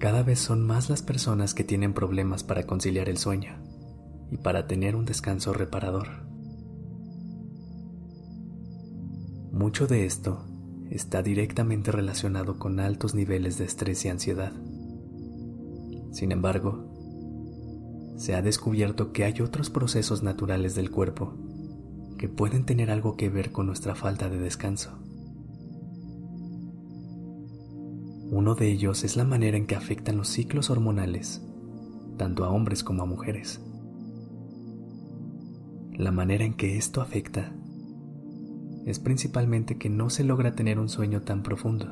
Cada vez son más las personas que tienen problemas para conciliar el sueño y para tener un descanso reparador. Mucho de esto está directamente relacionado con altos niveles de estrés y ansiedad. Sin embargo, se ha descubierto que hay otros procesos naturales del cuerpo que pueden tener algo que ver con nuestra falta de descanso. Uno de ellos es la manera en que afectan los ciclos hormonales, tanto a hombres como a mujeres. La manera en que esto afecta es principalmente que no se logra tener un sueño tan profundo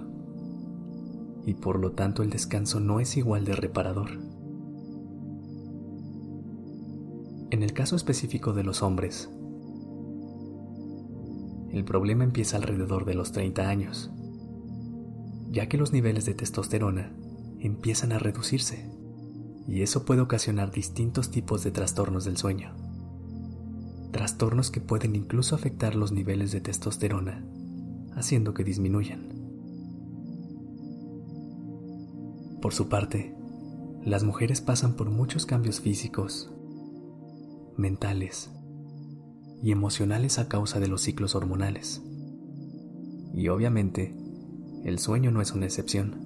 y por lo tanto el descanso no es igual de reparador. En el caso específico de los hombres, el problema empieza alrededor de los 30 años, ya que los niveles de testosterona empiezan a reducirse y eso puede ocasionar distintos tipos de trastornos del sueño. Trastornos que pueden incluso afectar los niveles de testosterona, haciendo que disminuyan. Por su parte, las mujeres pasan por muchos cambios físicos, mentales y emocionales a causa de los ciclos hormonales. Y obviamente, el sueño no es una excepción.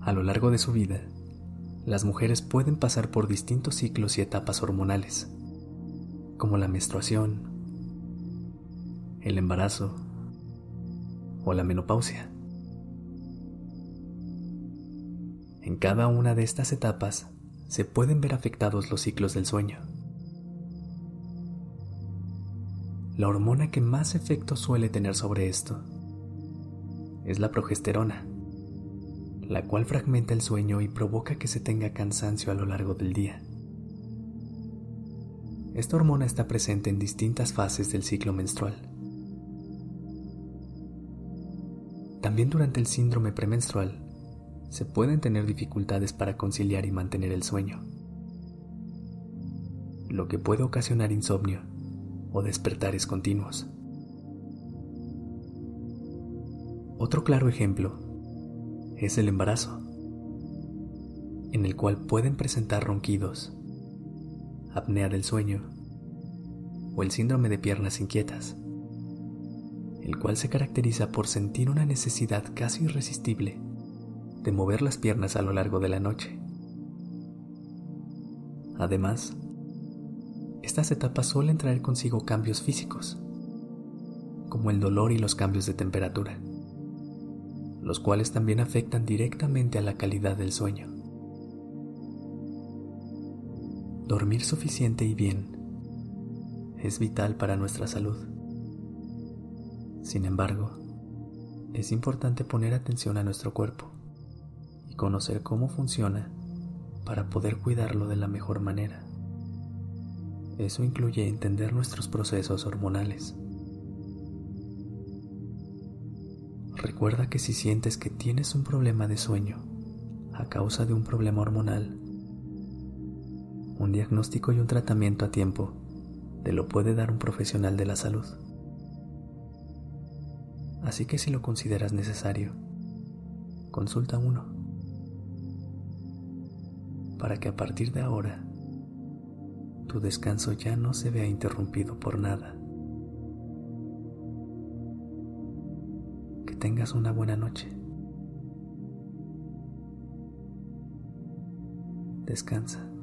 A lo largo de su vida, las mujeres pueden pasar por distintos ciclos y etapas hormonales, como la menstruación, el embarazo o la menopausia. En cada una de estas etapas se pueden ver afectados los ciclos del sueño. La hormona que más efecto suele tener sobre esto es la progesterona, la cual fragmenta el sueño y provoca que se tenga cansancio a lo largo del día. Esta hormona está presente en distintas fases del ciclo menstrual. También durante el síndrome premenstrual se pueden tener dificultades para conciliar y mantener el sueño, lo que puede ocasionar insomnio o despertares continuos. Otro claro ejemplo es el embarazo, en el cual pueden presentar ronquidos, apnea del sueño o el síndrome de piernas inquietas, el cual se caracteriza por sentir una necesidad casi irresistible de mover las piernas a lo largo de la noche. Además, estas etapas suelen traer consigo cambios físicos, como el dolor y los cambios de temperatura, los cuales también afectan directamente a la calidad del sueño. Dormir suficiente y bien es vital para nuestra salud. Sin embargo, es importante poner atención a nuestro cuerpo conocer cómo funciona para poder cuidarlo de la mejor manera. Eso incluye entender nuestros procesos hormonales. Recuerda que si sientes que tienes un problema de sueño a causa de un problema hormonal, un diagnóstico y un tratamiento a tiempo te lo puede dar un profesional de la salud. Así que si lo consideras necesario, consulta uno para que a partir de ahora tu descanso ya no se vea interrumpido por nada. Que tengas una buena noche. Descansa.